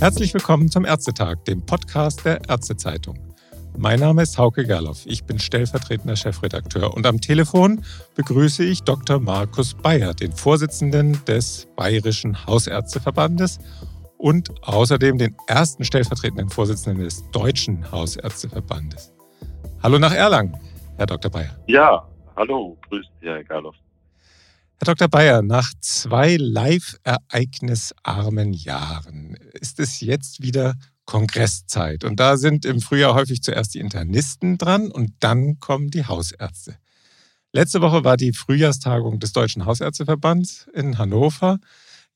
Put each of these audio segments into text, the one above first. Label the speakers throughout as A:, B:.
A: Herzlich willkommen zum Ärztetag, dem Podcast der Ärztezeitung. Mein Name ist Hauke Gerloff. Ich bin stellvertretender Chefredakteur und am Telefon begrüße ich Dr. Markus Bayer, den Vorsitzenden des Bayerischen Hausärzteverbandes und außerdem den ersten stellvertretenden Vorsitzenden des Deutschen Hausärzteverbandes. Hallo nach Erlangen, Herr Dr. Bayer.
B: Ja, hallo, grüß Sie, Herr Gerloff.
A: Herr Dr. Bayer, nach zwei live-ereignisarmen Jahren ist es jetzt wieder Kongresszeit. Und da sind im Frühjahr häufig zuerst die Internisten dran und dann kommen die Hausärzte. Letzte Woche war die Frühjahrstagung des Deutschen Hausärzteverbands in Hannover.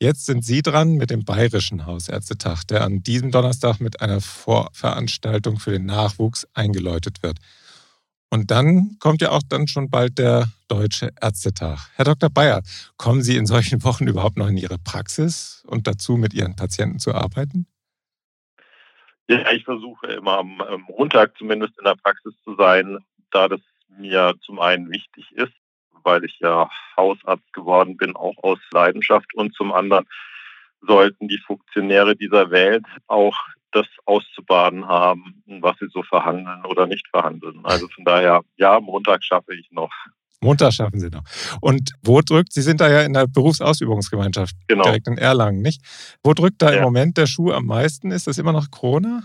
A: Jetzt sind Sie dran mit dem Bayerischen Hausärztetag, der an diesem Donnerstag mit einer Vorveranstaltung für den Nachwuchs eingeläutet wird. Und dann kommt ja auch dann schon bald der Deutsche Ärztetag. Herr Dr. Bayer, kommen Sie in solchen Wochen überhaupt noch in Ihre Praxis und dazu mit Ihren Patienten zu arbeiten?
B: Ja, ich versuche immer am Montag zumindest in der Praxis zu sein, da das mir zum einen wichtig ist, weil ich ja Hausarzt geworden bin, auch aus Leidenschaft und zum anderen sollten die Funktionäre dieser Welt auch das auszubaden haben, was sie so verhandeln oder nicht verhandeln. Also von daher, ja, Montag schaffe ich noch.
A: Montag schaffen Sie noch. Und wo drückt, Sie sind da ja in der Berufsausübungsgemeinschaft genau. direkt in Erlangen, nicht? Wo drückt da ja. im Moment der Schuh am meisten? Ist das immer noch Corona?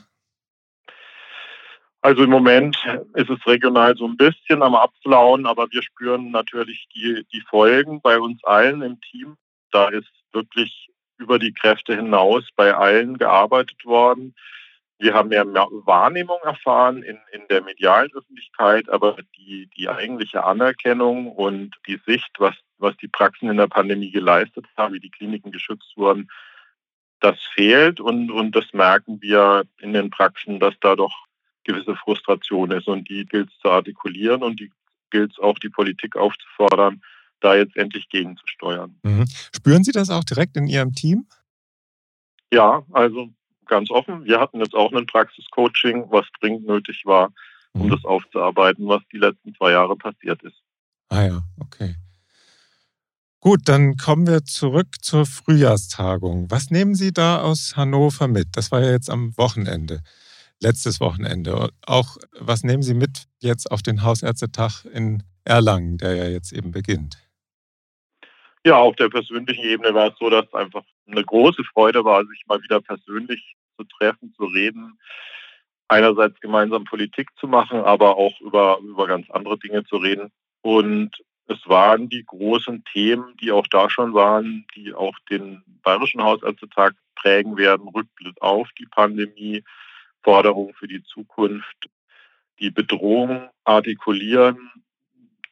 B: Also im Moment ist es regional so ein bisschen am Abflauen, aber wir spüren natürlich die, die Folgen bei uns allen im Team. Da ist wirklich über die Kräfte hinaus bei allen gearbeitet worden. Wir haben mehr Wahrnehmung erfahren in, in der medialen Öffentlichkeit, aber die, die eigentliche Anerkennung und die Sicht, was, was die Praxen in der Pandemie geleistet haben, wie die Kliniken geschützt wurden, das fehlt und, und das merken wir in den Praxen, dass da doch gewisse Frustration ist und die gilt es zu artikulieren und die gilt es auch die Politik aufzufordern, da jetzt endlich gegenzusteuern.
A: Mhm. Spüren Sie das auch direkt in Ihrem Team?
B: Ja, also ganz offen. Wir hatten jetzt auch ein Praxiscoaching, was dringend nötig war, um mhm. das aufzuarbeiten, was die letzten zwei Jahre passiert ist.
A: Ah ja, okay. Gut, dann kommen wir zurück zur Frühjahrstagung. Was nehmen Sie da aus Hannover mit? Das war ja jetzt am Wochenende, letztes Wochenende. Auch was nehmen Sie mit jetzt auf den Hausärztetag in Erlangen, der ja jetzt eben beginnt?
B: Ja, auf der persönlichen Ebene war es so, dass es einfach eine große Freude war, sich mal wieder persönlich zu treffen, zu reden, einerseits gemeinsam Politik zu machen, aber auch über, über ganz andere Dinge zu reden. Und es waren die großen Themen, die auch da schon waren, die auch den Bayerischen Hausärztetag prägen werden. Rückblick auf die Pandemie, Forderungen für die Zukunft, die Bedrohung artikulieren,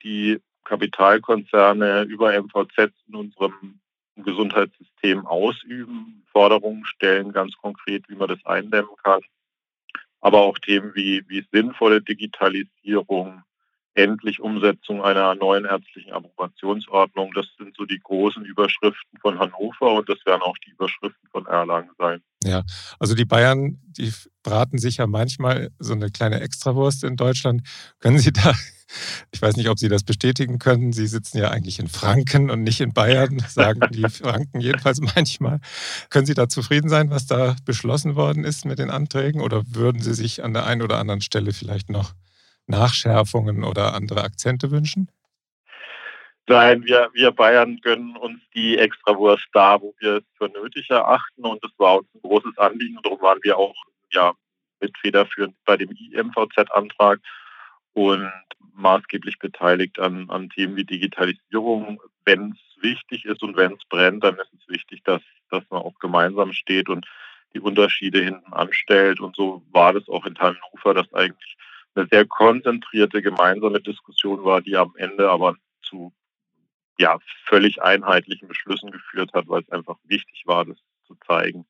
B: die Kapitalkonzerne über MVZ in unserem Gesundheitssystem ausüben, Forderungen stellen ganz konkret, wie man das eindämmen kann. Aber auch Themen wie, wie sinnvolle Digitalisierung, endlich Umsetzung einer neuen ärztlichen Approbationsordnung. Das sind so die großen Überschriften von Hannover und das werden auch die Überschriften von Erlangen sein.
A: Ja, also die Bayern, die braten sich ja manchmal so eine kleine Extrawurst in Deutschland. Können Sie da ich weiß nicht, ob Sie das bestätigen können. Sie sitzen ja eigentlich in Franken und nicht in Bayern, sagen die Franken jedenfalls manchmal. Können Sie da zufrieden sein, was da beschlossen worden ist mit den Anträgen? Oder würden Sie sich an der einen oder anderen Stelle vielleicht noch Nachschärfungen oder andere Akzente wünschen?
B: Nein, wir, wir Bayern gönnen uns die Extrawurst da, wo wir es für nötig erachten. Und das war uns ein großes Anliegen. Darum waren wir auch ja, mit federführend bei dem IMVZ-Antrag und maßgeblich beteiligt an, an Themen wie Digitalisierung. Wenn es wichtig ist und wenn es brennt, dann ist es wichtig, dass, dass man auch gemeinsam steht und die Unterschiede hinten anstellt. Und so war das auch in Hannover, dass eigentlich eine sehr konzentrierte gemeinsame Diskussion war, die am Ende aber zu ja, völlig einheitlichen Beschlüssen geführt hat, weil es einfach wichtig war, das zu zeigen.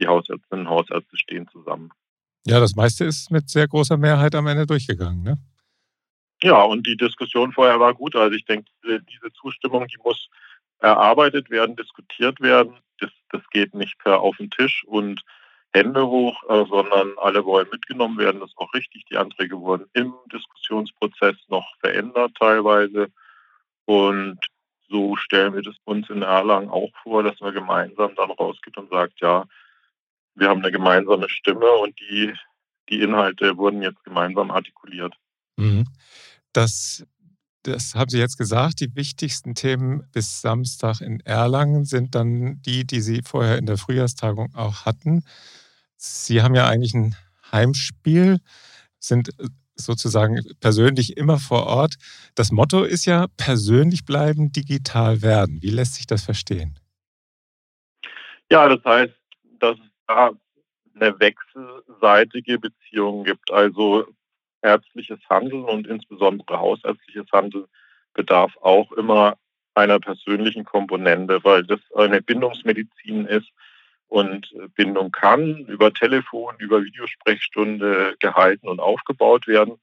B: Die Hausärztinnen und Hausärzte stehen zusammen.
A: Ja, das meiste ist mit sehr großer Mehrheit am Ende durchgegangen, ne?
B: Ja, und die Diskussion vorher war gut. Also ich denke, diese Zustimmung, die muss erarbeitet werden, diskutiert werden. Das, das geht nicht per auf den Tisch und Hände hoch, äh, sondern alle wollen mitgenommen werden. Das ist auch richtig. Die Anträge wurden im Diskussionsprozess noch verändert teilweise. Und so stellen wir das uns in Erlangen auch vor, dass man gemeinsam dann rausgeht und sagt, ja, wir haben eine gemeinsame Stimme und die, die Inhalte wurden jetzt gemeinsam artikuliert.
A: Mhm. Das, das haben Sie jetzt gesagt. Die wichtigsten Themen bis Samstag in Erlangen sind dann die, die Sie vorher in der Frühjahrstagung auch hatten. Sie haben ja eigentlich ein Heimspiel, sind sozusagen persönlich immer vor Ort. Das Motto ist ja persönlich bleiben, digital werden. Wie lässt sich das verstehen?
B: Ja, das heißt, dass es da eine wechselseitige Beziehung gibt. Also ärztliches Handeln und insbesondere hausärztliches Handeln bedarf auch immer einer persönlichen Komponente, weil das eine Bindungsmedizin ist und Bindung kann über Telefon, über Videosprechstunde gehalten und aufgebaut werden.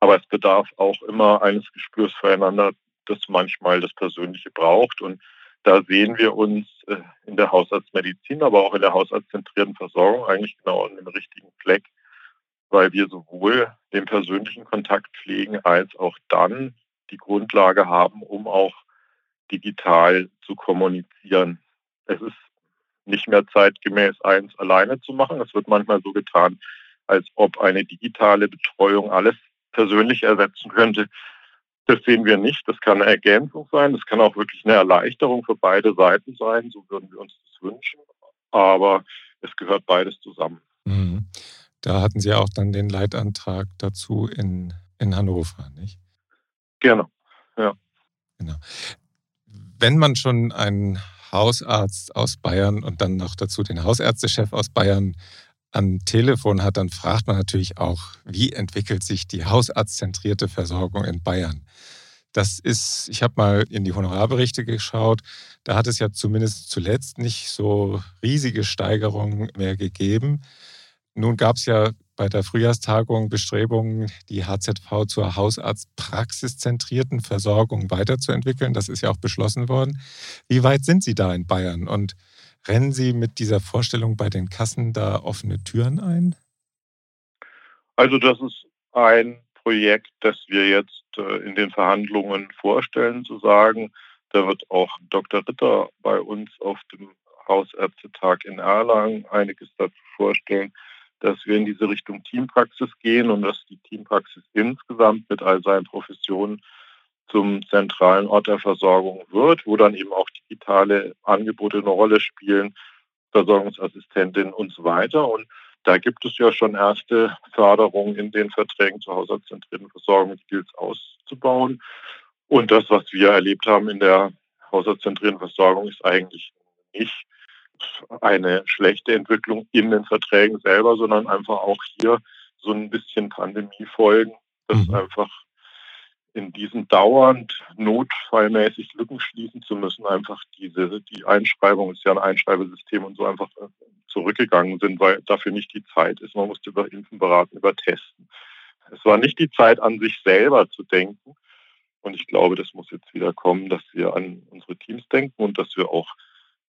B: Aber es bedarf auch immer eines Gespürs füreinander, das manchmal das Persönliche braucht. Und da sehen wir uns äh, in der Hausarztmedizin, aber auch in der hausarztzentrierten Versorgung eigentlich genau an dem richtigen Fleck, weil wir sowohl den persönlichen Kontakt pflegen als auch dann die Grundlage haben, um auch digital zu kommunizieren. Es ist nicht mehr zeitgemäß eins alleine zu machen. Es wird manchmal so getan, als ob eine digitale Betreuung alles persönlich ersetzen könnte. Das sehen wir nicht. Das kann eine Ergänzung sein. Das kann auch wirklich eine Erleichterung für beide Seiten sein. So würden wir uns das wünschen. Aber es gehört beides zusammen.
A: Mhm. Da hatten Sie auch dann den Leitantrag dazu in, in Hannover, nicht?
B: Genau, ja.
A: Genau. Wenn man schon einen Hausarzt aus Bayern und dann noch dazu den Hausärztechef aus Bayern am Telefon hat, dann fragt man natürlich auch, wie entwickelt sich die hausarztzentrierte Versorgung in Bayern? Das ist, ich habe mal in die Honorarberichte geschaut, da hat es ja zumindest zuletzt nicht so riesige Steigerungen mehr gegeben. Nun gab es ja bei der Frühjahrstagung Bestrebungen, die HZV zur hausarztpraxiszentrierten Versorgung weiterzuentwickeln. Das ist ja auch beschlossen worden. Wie weit sind Sie da in Bayern und rennen Sie mit dieser Vorstellung bei den Kassen da offene Türen ein?
B: Also das ist ein Projekt, das wir jetzt äh, in den Verhandlungen vorstellen, zu sagen, da wird auch Dr. Ritter bei uns auf dem Hausärztetag in Erlangen einiges dazu vorstellen, dass wir in diese Richtung Teampraxis gehen und dass die Teampraxis insgesamt mit all seinen Professionen zum zentralen Ort der Versorgung wird, wo dann eben auch digitale Angebote eine Rolle spielen, Versorgungsassistentin und so weiter. Und da gibt es ja schon erste Förderungen in den Verträgen zur haushaltszentrierten Versorgung, die gilt auszubauen. Und das, was wir erlebt haben in der haushaltszentrierten Versorgung, ist eigentlich nicht eine schlechte Entwicklung in den Verträgen selber, sondern einfach auch hier so ein bisschen Pandemiefolgen, dass mhm. einfach in diesen dauernd notfallmäßig Lücken schließen zu müssen, einfach diese, die Einschreibung ist ja ein Einschreibesystem und so einfach äh, zurückgegangen sind, weil dafür nicht die Zeit ist. Man musste über Impfen beraten, über Testen. Es war nicht die Zeit an sich selber zu denken. Und ich glaube, das muss jetzt wieder kommen, dass wir an unsere Teams denken und dass wir auch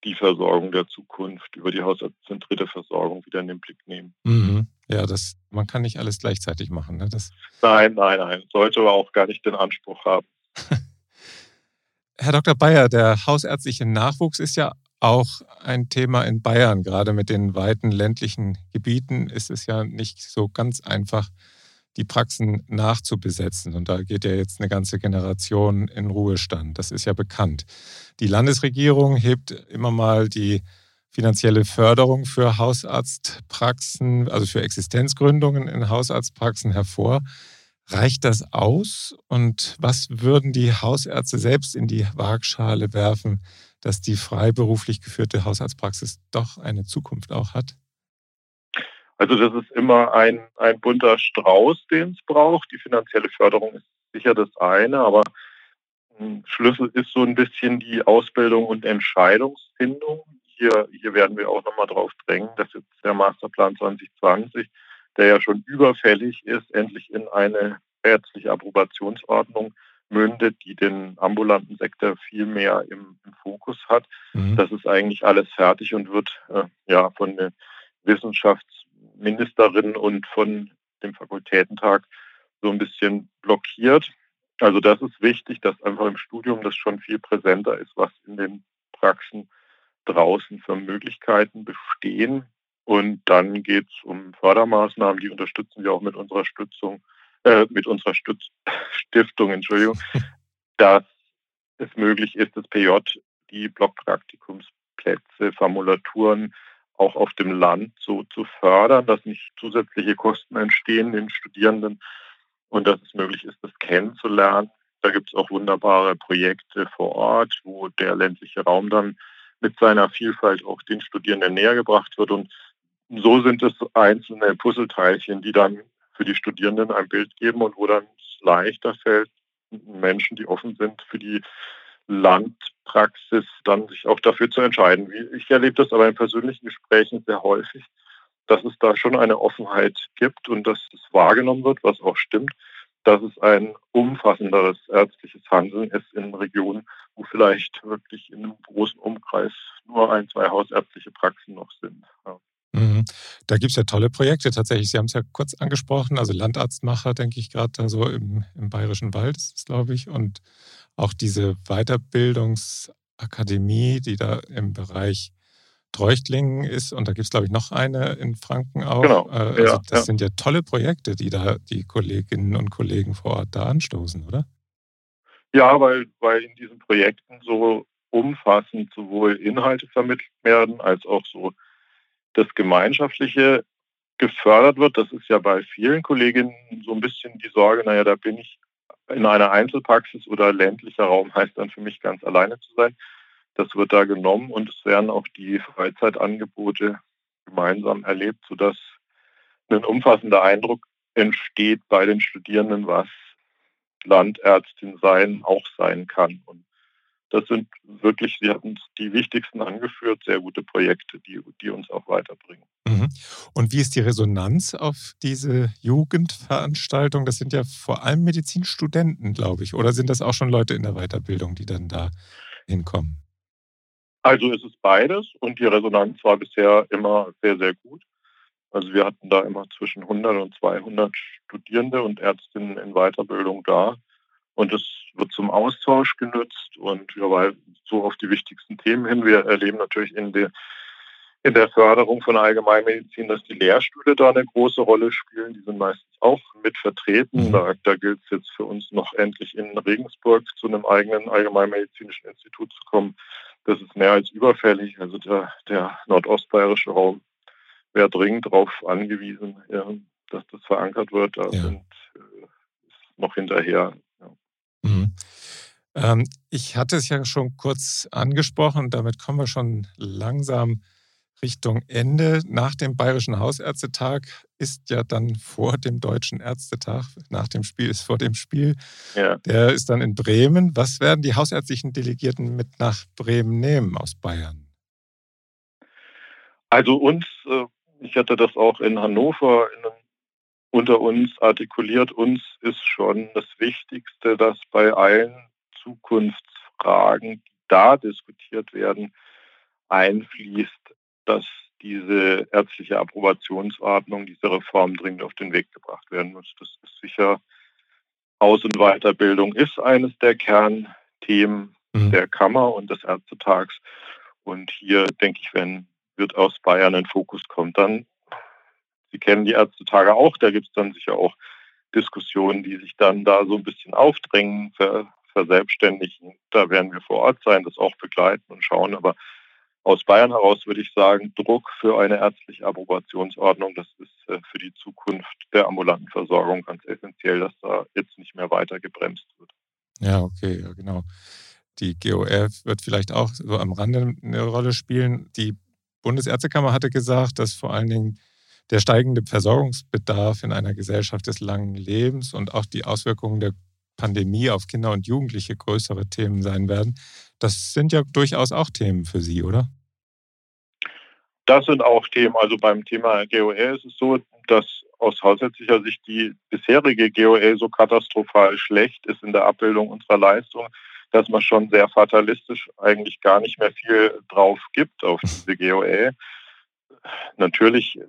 B: die Versorgung der Zukunft über die haushaltszentrierte Versorgung wieder in den Blick nehmen.
A: Mhm. Ja, das, man kann nicht alles gleichzeitig machen. Ne? Das
B: nein, nein, nein. Sollte aber auch gar nicht den Anspruch haben.
A: Herr Dr. Bayer, der hausärztliche Nachwuchs ist ja auch ein Thema in Bayern. Gerade mit den weiten ländlichen Gebieten ist es ja nicht so ganz einfach, die Praxen nachzubesetzen. Und da geht ja jetzt eine ganze Generation in Ruhestand. Das ist ja bekannt. Die Landesregierung hebt immer mal die finanzielle Förderung für Hausarztpraxen, also für Existenzgründungen in Hausarztpraxen hervor. Reicht das aus? Und was würden die Hausärzte selbst in die Waagschale werfen, dass die freiberuflich geführte Hausarztpraxis doch eine Zukunft auch hat?
B: Also das ist immer ein, ein bunter Strauß, den es braucht. Die finanzielle Förderung ist sicher das eine, aber Schlüssel ist so ein bisschen die Ausbildung und Entscheidungsfindung. Hier, hier werden wir auch nochmal drauf drängen, dass jetzt der Masterplan 2020, der ja schon überfällig ist, endlich in eine ärztliche Approbationsordnung mündet, die den ambulanten Sektor viel mehr im, im Fokus hat. Mhm. Das ist eigentlich alles fertig und wird äh, ja von der Wissenschafts- Ministerin und von dem Fakultätentag so ein bisschen blockiert. Also das ist wichtig, dass einfach im Studium das schon viel präsenter ist, was in den Praxen draußen für Möglichkeiten bestehen. Und dann geht es um Fördermaßnahmen, die unterstützen wir auch mit unserer Stützung, äh, mit unserer Stütz Stiftung, Entschuldigung, dass es möglich ist, das PJ die Blockpraktikumsplätze, Formulaturen auch auf dem Land so zu fördern, dass nicht zusätzliche Kosten entstehen den Studierenden und dass es möglich ist, das kennenzulernen. Da gibt es auch wunderbare Projekte vor Ort, wo der ländliche Raum dann mit seiner Vielfalt auch den Studierenden näher gebracht wird. Und so sind es einzelne Puzzleteilchen, die dann für die Studierenden ein Bild geben und wo dann es leichter fällt, Menschen, die offen sind für die Landpraxis, dann sich auch dafür zu entscheiden. Ich erlebe das aber in persönlichen Gesprächen sehr häufig, dass es da schon eine Offenheit gibt und dass es wahrgenommen wird, was auch stimmt, dass es ein umfassenderes ärztliches Handeln ist in Regionen, wo vielleicht wirklich in einem großen Umkreis nur ein, zwei hausärztliche Praxen noch sind. Ja.
A: Mhm. Da gibt es ja tolle Projekte tatsächlich. Sie haben es ja kurz angesprochen, also Landarztmacher, denke ich gerade da so im, im Bayerischen Wald, glaube ich, und auch diese Weiterbildungsakademie, die da im Bereich Treuchtlingen ist. Und da gibt es, glaube ich, noch eine in Franken auch. Genau. Äh, also ja, das ja. sind ja tolle Projekte, die da die Kolleginnen und Kollegen vor Ort da anstoßen, oder?
B: Ja, weil, weil in diesen Projekten so umfassend sowohl Inhalte vermittelt werden, als auch so das Gemeinschaftliche gefördert wird. Das ist ja bei vielen Kolleginnen so ein bisschen die Sorge, naja, da bin ich in einer Einzelpraxis oder ländlicher Raum heißt dann für mich ganz alleine zu sein. Das wird da genommen und es werden auch die Freizeitangebote gemeinsam erlebt, sodass ein umfassender Eindruck entsteht bei den Studierenden, was Landärztin sein auch sein kann. Und das sind wirklich, Sie hatten die wichtigsten angeführt, sehr gute Projekte, die, die uns auch weiterbringen.
A: Mhm. Und wie ist die Resonanz auf diese Jugendveranstaltung? Das sind ja vor allem Medizinstudenten, glaube ich. Oder sind das auch schon Leute in der Weiterbildung, die dann da hinkommen?
B: Also es ist beides und die Resonanz war bisher immer sehr, sehr gut. Also wir hatten da immer zwischen 100 und 200 Studierende und Ärztinnen in Weiterbildung da. Und es wird zum Austausch genutzt und ja, weil so auf die wichtigsten Themen hin. Wir erleben natürlich in der, in der Förderung von Allgemeinmedizin, dass die Lehrstühle da eine große Rolle spielen. Die sind meistens auch mit vertreten. Mhm. Da, da gilt es jetzt für uns noch endlich in Regensburg zu einem eigenen allgemeinmedizinischen Institut zu kommen. Das ist mehr als überfällig. Also der, der nordostbayerische Raum wäre dringend darauf angewiesen, ja, dass das verankert wird. Da ja. sind äh, noch hinterher.
A: Mhm. Ähm, ich hatte es ja schon kurz angesprochen, damit kommen wir schon langsam Richtung Ende. Nach dem Bayerischen Hausärztetag ist ja dann vor dem Deutschen Ärztetag, nach dem Spiel ist vor dem Spiel. Ja. Der ist dann in Bremen. Was werden die hausärztlichen Delegierten mit nach Bremen nehmen aus Bayern?
B: Also uns, äh, ich hatte das auch in Hannover in einem unter uns artikuliert, uns ist schon das Wichtigste, dass bei allen Zukunftsfragen, die da diskutiert werden, einfließt, dass diese ärztliche Approbationsordnung, diese Reform dringend auf den Weg gebracht werden muss. Das ist sicher Aus- und Weiterbildung ist eines der Kernthemen mhm. der Kammer und des Ärztetags. Und hier denke ich, wenn wird aus Bayern ein Fokus kommt, dann Sie kennen die Ärztetage auch, da gibt es dann sicher auch Diskussionen, die sich dann da so ein bisschen aufdrängen, ver, verselbstständigen. Da werden wir vor Ort sein, das auch begleiten und schauen. Aber aus Bayern heraus würde ich sagen, Druck für eine ärztliche Approbationsordnung, das ist äh, für die Zukunft der ambulanten Versorgung ganz essentiell, dass da jetzt nicht mehr weiter gebremst wird.
A: Ja, okay, ja, genau. Die GOR wird vielleicht auch so am Rande eine Rolle spielen. Die Bundesärztekammer hatte gesagt, dass vor allen Dingen der steigende Versorgungsbedarf in einer Gesellschaft des langen Lebens und auch die Auswirkungen der Pandemie auf Kinder und Jugendliche größere Themen sein werden. Das sind ja durchaus auch Themen für Sie, oder?
B: Das sind auch Themen. Also beim Thema GOL ist es so, dass aus hausärztlicher Sicht die bisherige GOL so katastrophal schlecht ist in der Abbildung unserer Leistung, dass man schon sehr fatalistisch eigentlich gar nicht mehr viel drauf gibt auf diese GOL. Natürlich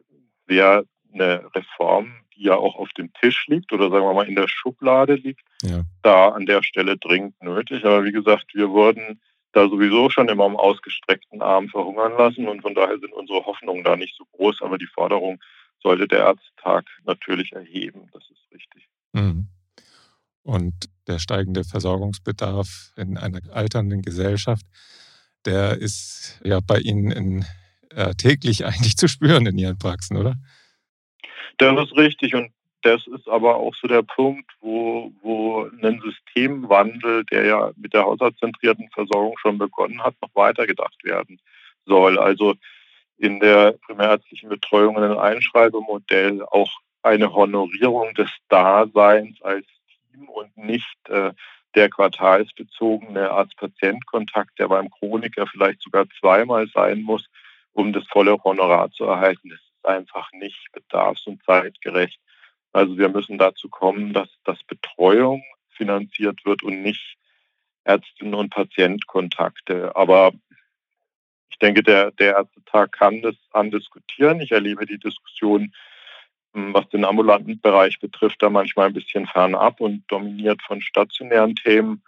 B: wäre eine Reform, die ja auch auf dem Tisch liegt oder sagen wir mal in der Schublade liegt, ja. da an der Stelle dringend nötig. Aber wie gesagt, wir wurden da sowieso schon immer am ausgestreckten Arm verhungern lassen und von daher sind unsere Hoffnungen da nicht so groß, aber die Forderung sollte der Ärztetag natürlich erheben, das ist richtig. Mhm.
A: Und der steigende Versorgungsbedarf in einer alternden Gesellschaft, der ist ja bei Ihnen in, äh, täglich eigentlich zu spüren in Ihren Praxen, oder?
B: Das ist richtig und das ist aber auch so der Punkt, wo, wo ein Systemwandel, der ja mit der haushaltszentrierten Versorgung schon begonnen hat, noch weitergedacht werden soll. Also in der primärärztlichen Betreuung ein Einschreibemodell auch eine Honorierung des Daseins als Team und nicht äh, der quartalsbezogene Arzt-Patient-Kontakt, der beim Chroniker vielleicht sogar zweimal sein muss, um das volle Honorar zu erhalten. Das ist einfach nicht bedarfs- und zeitgerecht. Also wir müssen dazu kommen, dass, dass Betreuung finanziert wird und nicht Ärztinnen und Patientkontakte. Aber ich denke, der, der Ärztetag kann das andiskutieren. Ich erlebe die Diskussion, hm, was den ambulanten Bereich betrifft, da manchmal ein bisschen fernab und dominiert von stationären Themen.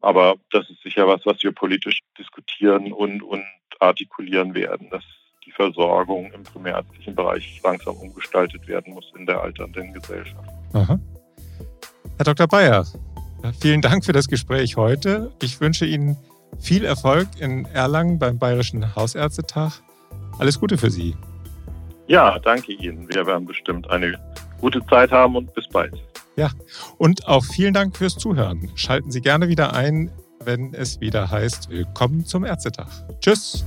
B: Aber das ist sicher was, was wir politisch diskutieren und, und artikulieren werden. Das die Versorgung im primärärztlichen Bereich langsam umgestaltet werden muss in der alternden Gesellschaft. Aha.
A: Herr Dr. Bayer, vielen Dank für das Gespräch heute. Ich wünsche Ihnen viel Erfolg in Erlangen beim Bayerischen Hausärztetag. Alles Gute für Sie.
B: Ja, danke Ihnen. Wir werden bestimmt eine gute Zeit haben und bis bald.
A: Ja, und auch vielen Dank fürs Zuhören. Schalten Sie gerne wieder ein, wenn es wieder heißt, willkommen zum Ärztetag. Tschüss.